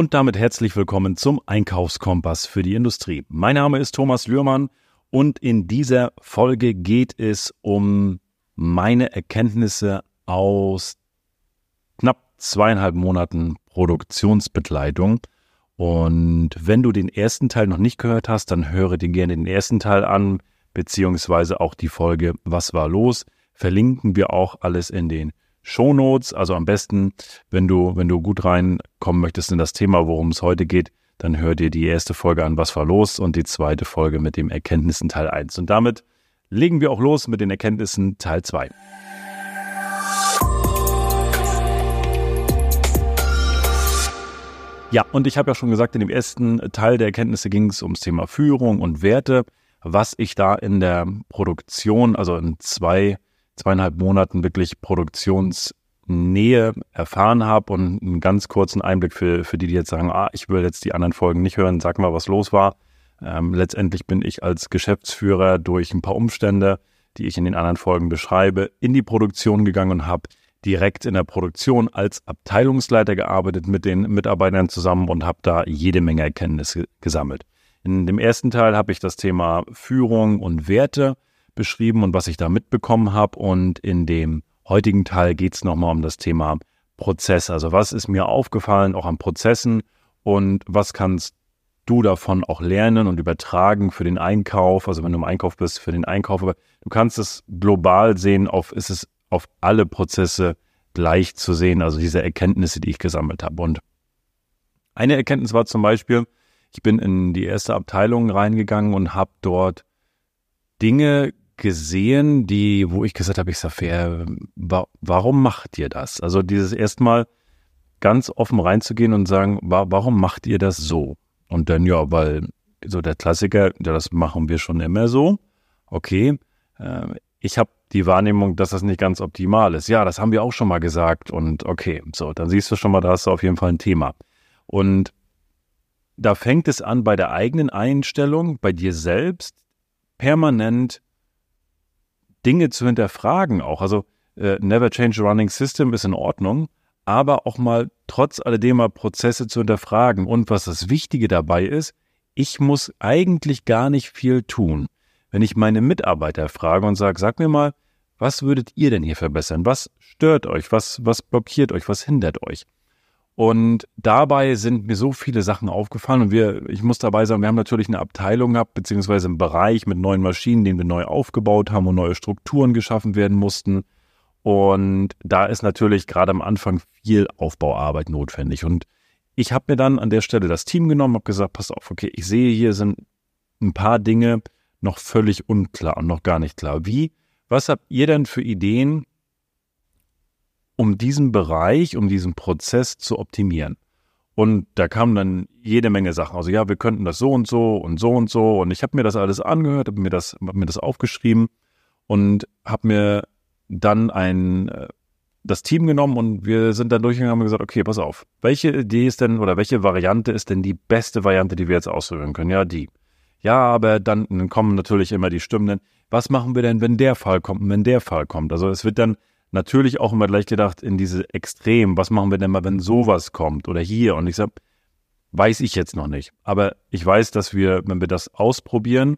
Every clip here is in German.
Und damit herzlich willkommen zum Einkaufskompass für die Industrie. Mein Name ist Thomas Lührmann und in dieser Folge geht es um meine Erkenntnisse aus knapp zweieinhalb Monaten Produktionsbegleitung. Und wenn du den ersten Teil noch nicht gehört hast, dann höre dir gerne den ersten Teil an, beziehungsweise auch die Folge Was war los? Verlinken wir auch alles in den Shownotes. Also am besten, wenn du, wenn du gut reinkommen möchtest in das Thema, worum es heute geht, dann hör dir die erste Folge an, was war los und die zweite Folge mit dem Erkenntnissen Teil 1. Und damit legen wir auch los mit den Erkenntnissen Teil 2. Ja, und ich habe ja schon gesagt, in dem ersten Teil der Erkenntnisse ging es ums Thema Führung und Werte, was ich da in der Produktion, also in zwei, zweieinhalb Monaten wirklich Produktionsnähe erfahren habe und einen ganz kurzen Einblick für, für die, die jetzt sagen, ah, ich will jetzt die anderen Folgen nicht hören, sag mal, was los war. Ähm, letztendlich bin ich als Geschäftsführer durch ein paar Umstände, die ich in den anderen Folgen beschreibe, in die Produktion gegangen und habe direkt in der Produktion als Abteilungsleiter gearbeitet mit den Mitarbeitern zusammen und habe da jede Menge Erkenntnisse gesammelt. In dem ersten Teil habe ich das Thema Führung und Werte beschrieben und was ich da mitbekommen habe. Und in dem heutigen Teil geht es nochmal um das Thema Prozess. Also was ist mir aufgefallen, auch an Prozessen und was kannst du davon auch lernen und übertragen für den Einkauf. Also wenn du im Einkauf bist, für den Einkauf. Aber du kannst es global sehen, auf ist es auf alle Prozesse gleich zu sehen, also diese Erkenntnisse, die ich gesammelt habe. Und eine Erkenntnis war zum Beispiel, ich bin in die erste Abteilung reingegangen und habe dort Dinge gesehen, die, wo ich gesagt habe, ich sage, warum macht ihr das? Also dieses erstmal ganz offen reinzugehen und sagen, warum macht ihr das so? Und dann, ja, weil so der Klassiker, ja, das machen wir schon immer so. Okay, äh, ich habe die Wahrnehmung, dass das nicht ganz optimal ist. Ja, das haben wir auch schon mal gesagt. Und okay, so, dann siehst du schon mal, da hast du auf jeden Fall ein Thema. Und da fängt es an bei der eigenen Einstellung, bei dir selbst, permanent Dinge zu hinterfragen auch. Also äh, never change a running system ist in Ordnung, aber auch mal trotz alledem mal Prozesse zu hinterfragen. Und was das Wichtige dabei ist, ich muss eigentlich gar nicht viel tun. Wenn ich meine Mitarbeiter frage und sage, sag mir mal, was würdet ihr denn hier verbessern? Was stört euch? Was, was blockiert euch? Was hindert euch? Und dabei sind mir so viele Sachen aufgefallen und wir, ich muss dabei sagen, wir haben natürlich eine Abteilung gehabt, beziehungsweise einen Bereich mit neuen Maschinen, den wir neu aufgebaut haben und neue Strukturen geschaffen werden mussten. Und da ist natürlich gerade am Anfang viel Aufbauarbeit notwendig. Und ich habe mir dann an der Stelle das Team genommen, habe gesagt, pass auf, okay, ich sehe hier sind ein paar Dinge, noch völlig unklar und noch gar nicht klar. Wie, was habt ihr denn für Ideen, um diesen Bereich, um diesen Prozess zu optimieren? Und da kamen dann jede Menge Sachen. Also ja, wir könnten das so und so und so und so. Und ich habe mir das alles angehört, habe mir das, hab mir das aufgeschrieben und habe mir dann ein äh, das Team genommen und wir sind dann durchgegangen und haben gesagt, okay, pass auf, welche Idee ist denn oder welche Variante ist denn die beste Variante, die wir jetzt ausführen können? Ja, die. Ja, aber dann kommen natürlich immer die Stimmen, was machen wir denn, wenn der Fall kommt und wenn der Fall kommt? Also es wird dann natürlich auch immer gleich gedacht in diese Extrem, was machen wir denn mal, wenn sowas kommt oder hier? Und ich sage, weiß ich jetzt noch nicht. Aber ich weiß, dass wir, wenn wir das ausprobieren,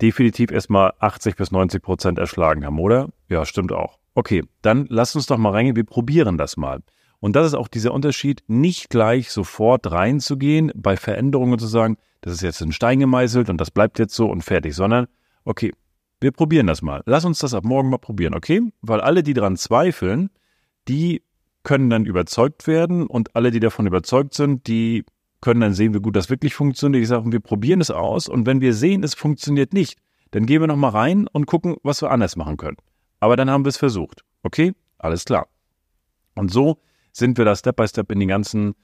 definitiv erstmal 80 bis 90 Prozent erschlagen haben, oder? Ja, stimmt auch. Okay, dann lass uns doch mal reingehen, wir probieren das mal. Und das ist auch dieser Unterschied, nicht gleich sofort reinzugehen, bei Veränderungen zu sagen, das ist jetzt ein Stein gemeißelt und das bleibt jetzt so und fertig, sondern, okay, wir probieren das mal. Lass uns das ab morgen mal probieren, okay? Weil alle, die daran zweifeln, die können dann überzeugt werden und alle, die davon überzeugt sind, die können dann sehen, wie gut das wirklich funktioniert. Ich sage, wir probieren es aus und wenn wir sehen, es funktioniert nicht, dann gehen wir nochmal rein und gucken, was wir anders machen können. Aber dann haben wir es versucht. Okay? Alles klar. Und so sind wir da Step by Step in die ganzen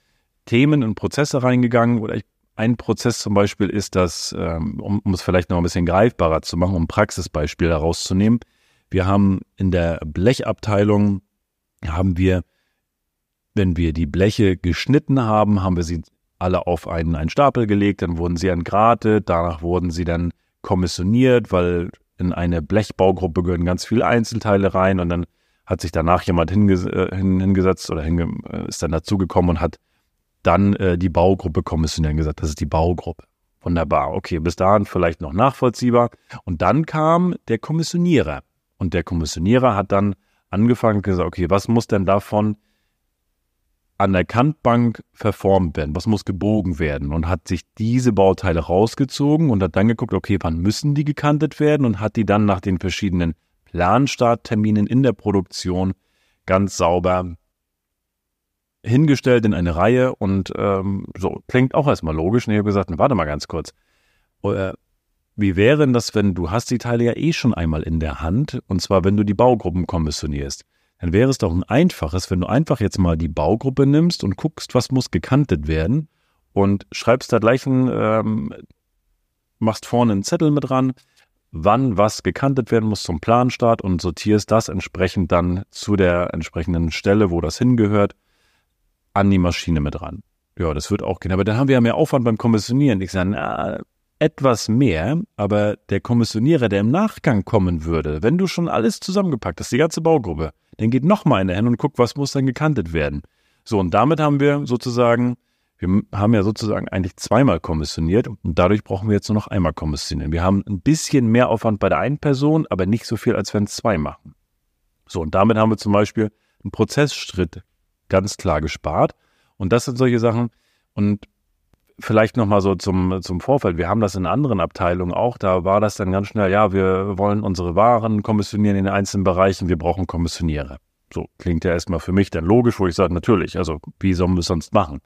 Themen und Prozesse reingegangen. Oder ich, ein Prozess zum Beispiel ist das, ähm, um, um es vielleicht noch ein bisschen greifbarer zu machen, um ein Praxisbeispiel herauszunehmen. Wir haben in der Blechabteilung, haben wir, wenn wir die Bleche geschnitten haben, haben wir sie alle auf einen, einen Stapel gelegt, dann wurden sie entgratet, danach wurden sie dann kommissioniert, weil in eine Blechbaugruppe gehören ganz viele Einzelteile rein und dann hat sich danach jemand hinges äh, hingesetzt oder äh, ist dann dazugekommen und hat dann äh, die Baugruppe kommissionieren, gesagt, das ist die Baugruppe. Wunderbar, okay, bis dahin vielleicht noch nachvollziehbar. Und dann kam der Kommissionierer. Und der Kommissionierer hat dann angefangen und gesagt, okay, was muss denn davon an der Kantbank verformt werden? Was muss gebogen werden? Und hat sich diese Bauteile rausgezogen und hat dann geguckt, okay, wann müssen die gekantet werden? Und hat die dann nach den verschiedenen Planstartterminen in der Produktion ganz sauber hingestellt in eine Reihe und ähm, so klingt auch erstmal logisch. Und ich habe gesagt, warte mal ganz kurz. Äh, wie wäre denn das, wenn du hast die Teile ja eh schon einmal in der Hand und zwar wenn du die Baugruppen kommissionierst? Dann wäre es doch ein einfaches, wenn du einfach jetzt mal die Baugruppe nimmst und guckst, was muss gekantet werden und schreibst da gleich ein, ähm, machst vorne einen Zettel mit dran, wann was gekantet werden muss zum Planstart und sortierst das entsprechend dann zu der entsprechenden Stelle, wo das hingehört an die Maschine mit ran. Ja, das wird auch gehen. Aber dann haben wir ja mehr Aufwand beim Kommissionieren. Ich sage, na, etwas mehr, aber der Kommissionierer, der im Nachgang kommen würde, wenn du schon alles zusammengepackt hast, die ganze Baugruppe, dann geht nochmal in der Hand und guckt, was muss dann gekantet werden. So, und damit haben wir sozusagen, wir haben ja sozusagen eigentlich zweimal kommissioniert und dadurch brauchen wir jetzt nur noch einmal kommissionieren. Wir haben ein bisschen mehr Aufwand bei der einen Person, aber nicht so viel, als wenn es zwei machen. So, und damit haben wir zum Beispiel einen Prozessschritt ganz klar gespart. Und das sind solche Sachen. Und vielleicht nochmal so zum, zum Vorfeld. Wir haben das in anderen Abteilungen auch. Da war das dann ganz schnell, ja, wir wollen unsere Waren kommissionieren in den einzelnen Bereichen. Wir brauchen Kommissionierer. So klingt ja erstmal für mich dann logisch, wo ich sage, natürlich, also wie sollen wir es sonst machen?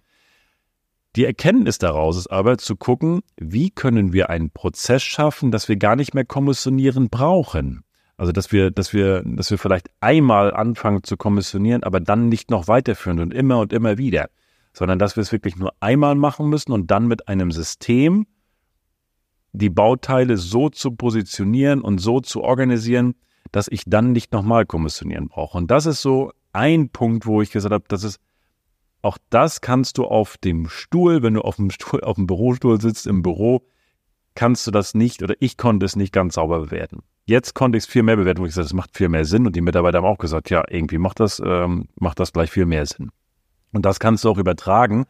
Die Erkenntnis daraus ist aber zu gucken, wie können wir einen Prozess schaffen, dass wir gar nicht mehr kommissionieren brauchen. Also dass wir, dass wir, dass wir vielleicht einmal anfangen zu kommissionieren, aber dann nicht noch weiterführen und immer und immer wieder, sondern dass wir es wirklich nur einmal machen müssen und dann mit einem System die Bauteile so zu positionieren und so zu organisieren, dass ich dann nicht nochmal kommissionieren brauche. Und das ist so ein Punkt, wo ich gesagt habe, das ist auch das kannst du auf dem Stuhl, wenn du auf dem Stuhl, auf dem Bürostuhl sitzt im Büro, kannst du das nicht oder ich konnte es nicht ganz sauber bewerten. Jetzt konnte ich es viel mehr bewerten, wo ich gesagt, das macht viel mehr Sinn und die Mitarbeiter haben auch gesagt, ja, irgendwie macht das, ähm, macht das gleich viel mehr Sinn. Und das kannst du auch übertragen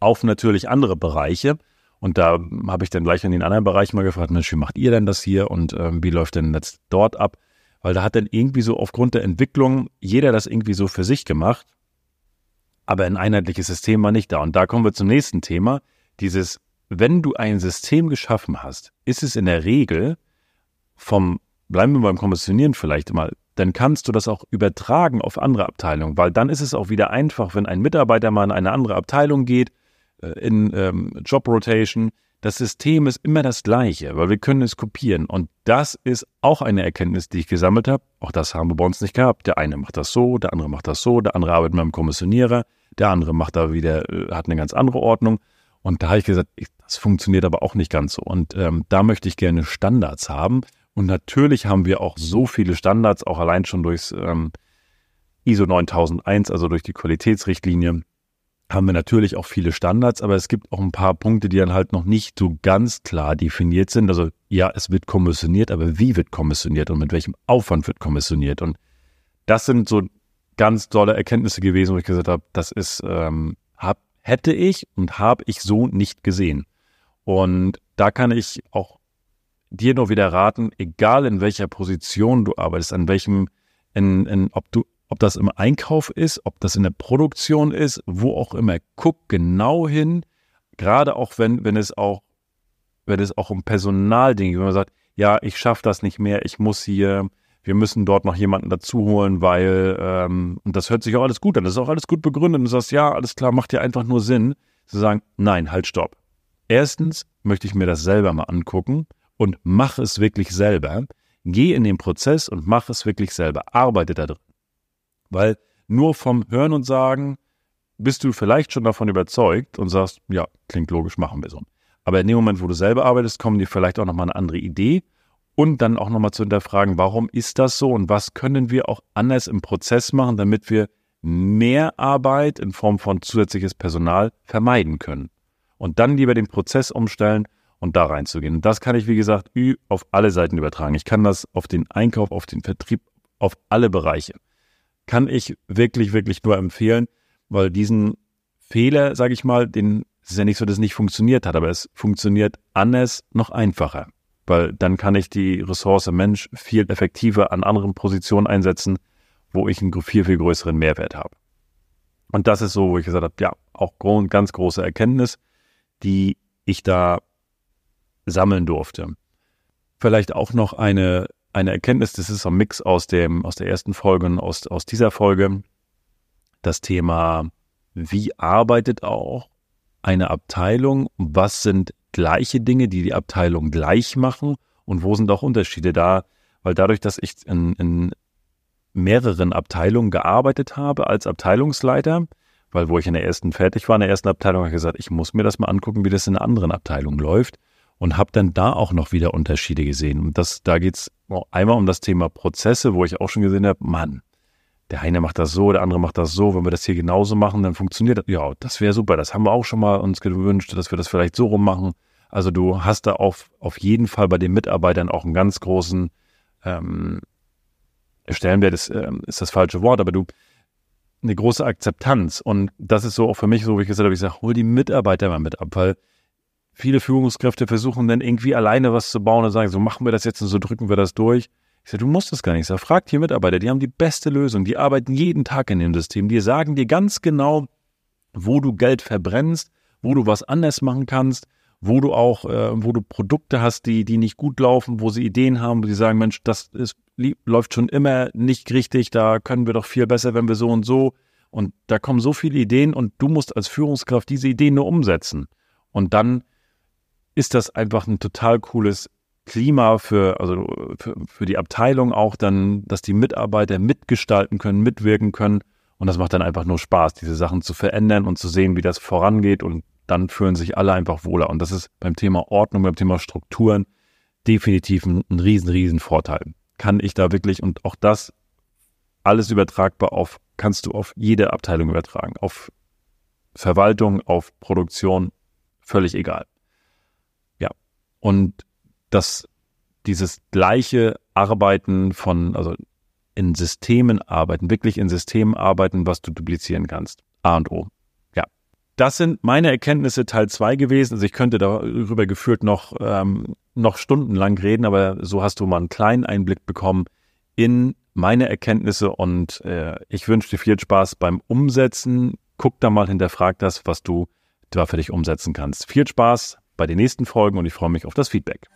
auf natürlich andere Bereiche. Und da habe ich dann gleich in den anderen Bereichen mal gefragt, Mensch, wie macht ihr denn das hier und ähm, wie läuft denn jetzt dort ab? Weil da hat dann irgendwie so aufgrund der Entwicklung jeder das irgendwie so für sich gemacht, aber ein einheitliches System war nicht da. Und da kommen wir zum nächsten Thema. Dieses wenn du ein System geschaffen hast, ist es in der Regel vom, bleiben wir beim Kommissionieren vielleicht mal, dann kannst du das auch übertragen auf andere Abteilungen, weil dann ist es auch wieder einfach, wenn ein Mitarbeiter mal in eine andere Abteilung geht, äh, in ähm, Job Rotation, das System ist immer das gleiche, weil wir können es kopieren. Und das ist auch eine Erkenntnis, die ich gesammelt habe. Auch das haben wir bei uns nicht gehabt. Der eine macht das so, der andere macht das so, der andere arbeitet mit einem Kommissionierer, der andere macht da wieder, äh, hat eine ganz andere Ordnung. Und da habe ich gesagt, ich, das funktioniert aber auch nicht ganz so. Und ähm, da möchte ich gerne Standards haben. Und natürlich haben wir auch so viele Standards, auch allein schon durchs ähm, ISO 9001, also durch die Qualitätsrichtlinie, haben wir natürlich auch viele Standards, aber es gibt auch ein paar Punkte, die dann halt noch nicht so ganz klar definiert sind. Also ja, es wird kommissioniert, aber wie wird kommissioniert und mit welchem Aufwand wird kommissioniert? Und das sind so ganz tolle Erkenntnisse gewesen, wo ich gesagt habe, das ist, ähm, hab, hätte ich und habe ich so nicht gesehen. Und da kann ich auch dir nur wieder raten, egal in welcher Position du arbeitest, an welchem, in, in, ob du, ob das im Einkauf ist, ob das in der Produktion ist, wo auch immer, guck genau hin, gerade auch wenn, wenn es auch, wenn es auch um Personaldinge, wenn man sagt, ja, ich schaffe das nicht mehr, ich muss hier wir müssen dort noch jemanden dazu holen, weil, ähm, und das hört sich auch alles gut an, das ist auch alles gut begründet und du sagst, ja, alles klar, macht ja einfach nur Sinn, zu sagen, nein, halt, stopp. Erstens möchte ich mir das selber mal angucken und mach es wirklich selber. Geh in den Prozess und mach es wirklich selber. Arbeite da drin. Weil nur vom Hören und Sagen bist du vielleicht schon davon überzeugt und sagst, ja, klingt logisch, machen wir so. Aber in dem Moment, wo du selber arbeitest, kommen dir vielleicht auch nochmal eine andere Idee und dann auch nochmal zu hinterfragen, warum ist das so und was können wir auch anders im Prozess machen, damit wir mehr Arbeit in Form von zusätzliches Personal vermeiden können. Und dann lieber den Prozess umstellen und da reinzugehen. Und das kann ich, wie gesagt, auf alle Seiten übertragen. Ich kann das auf den Einkauf, auf den Vertrieb, auf alle Bereiche. Kann ich wirklich, wirklich nur empfehlen, weil diesen Fehler, sage ich mal, den ist ja nicht so, dass es nicht funktioniert hat, aber es funktioniert anders noch einfacher, weil dann kann ich die Ressource Mensch viel effektiver an anderen Positionen einsetzen, wo ich einen viel, viel größeren Mehrwert habe. Und das ist so, wo ich gesagt habe, ja, auch ganz große Erkenntnis, die ich da sammeln durfte. Vielleicht auch noch eine, eine Erkenntnis, das ist ein Mix aus dem, aus der ersten Folge und aus, aus dieser Folge. Das Thema, wie arbeitet auch eine Abteilung? Was sind gleiche Dinge, die die Abteilung gleich machen? Und wo sind auch Unterschiede da? Weil dadurch, dass ich in, in mehreren Abteilungen gearbeitet habe als Abteilungsleiter, weil wo ich in der ersten fertig war, in der ersten Abteilung, habe ich gesagt, ich muss mir das mal angucken, wie das in einer anderen Abteilung läuft und habe dann da auch noch wieder Unterschiede gesehen. Und das, da geht's einmal um das Thema Prozesse, wo ich auch schon gesehen habe, Mann, der eine macht das so, der andere macht das so. Wenn wir das hier genauso machen, dann funktioniert das. Ja, das wäre super. Das haben wir auch schon mal uns gewünscht, dass wir das vielleicht so rum machen. Also du hast da auf, auf jeden Fall bei den Mitarbeitern auch einen ganz großen ähm, Stellenwert ist, ähm, ist das falsche Wort, aber du eine große Akzeptanz. Und das ist so auch für mich so, wie ich gesagt habe, ich sage, hol die Mitarbeiter mal mit ab, weil viele Führungskräfte versuchen dann irgendwie alleine was zu bauen und sagen, so machen wir das jetzt und so drücken wir das durch. Ich sage, du musst das gar nicht. Ich sage, frag hier Mitarbeiter, die haben die beste Lösung, die arbeiten jeden Tag in dem System, die sagen dir ganz genau, wo du Geld verbrennst, wo du was anders machen kannst, wo du auch, äh, wo du Produkte hast, die, die nicht gut laufen, wo sie Ideen haben, wo sie sagen, Mensch, das ist, läuft schon immer nicht richtig, da können wir doch viel besser, wenn wir so und so. Und da kommen so viele Ideen und du musst als Führungskraft diese Ideen nur umsetzen. Und dann ist das einfach ein total cooles Klima für, also für, für die Abteilung auch dann, dass die Mitarbeiter mitgestalten können, mitwirken können. Und das macht dann einfach nur Spaß, diese Sachen zu verändern und zu sehen, wie das vorangeht. Und dann fühlen sich alle einfach wohler. Und das ist beim Thema Ordnung, beim Thema Strukturen definitiv ein, ein riesen, riesen Vorteil. Kann ich da wirklich, und auch das alles übertragbar auf, kannst du auf jede Abteilung übertragen. Auf Verwaltung, auf Produktion, völlig egal. Ja. Und dass dieses gleiche Arbeiten von, also in Systemen arbeiten, wirklich in Systemen arbeiten, was du duplizieren kannst. A und O. Das sind meine Erkenntnisse Teil 2 gewesen. Also ich könnte darüber gefühlt noch, ähm, noch stundenlang reden, aber so hast du mal einen kleinen Einblick bekommen in meine Erkenntnisse und äh, ich wünsche dir viel Spaß beim Umsetzen. Guck da mal, hinterfrag das, was du da für dich umsetzen kannst. Viel Spaß bei den nächsten Folgen und ich freue mich auf das Feedback.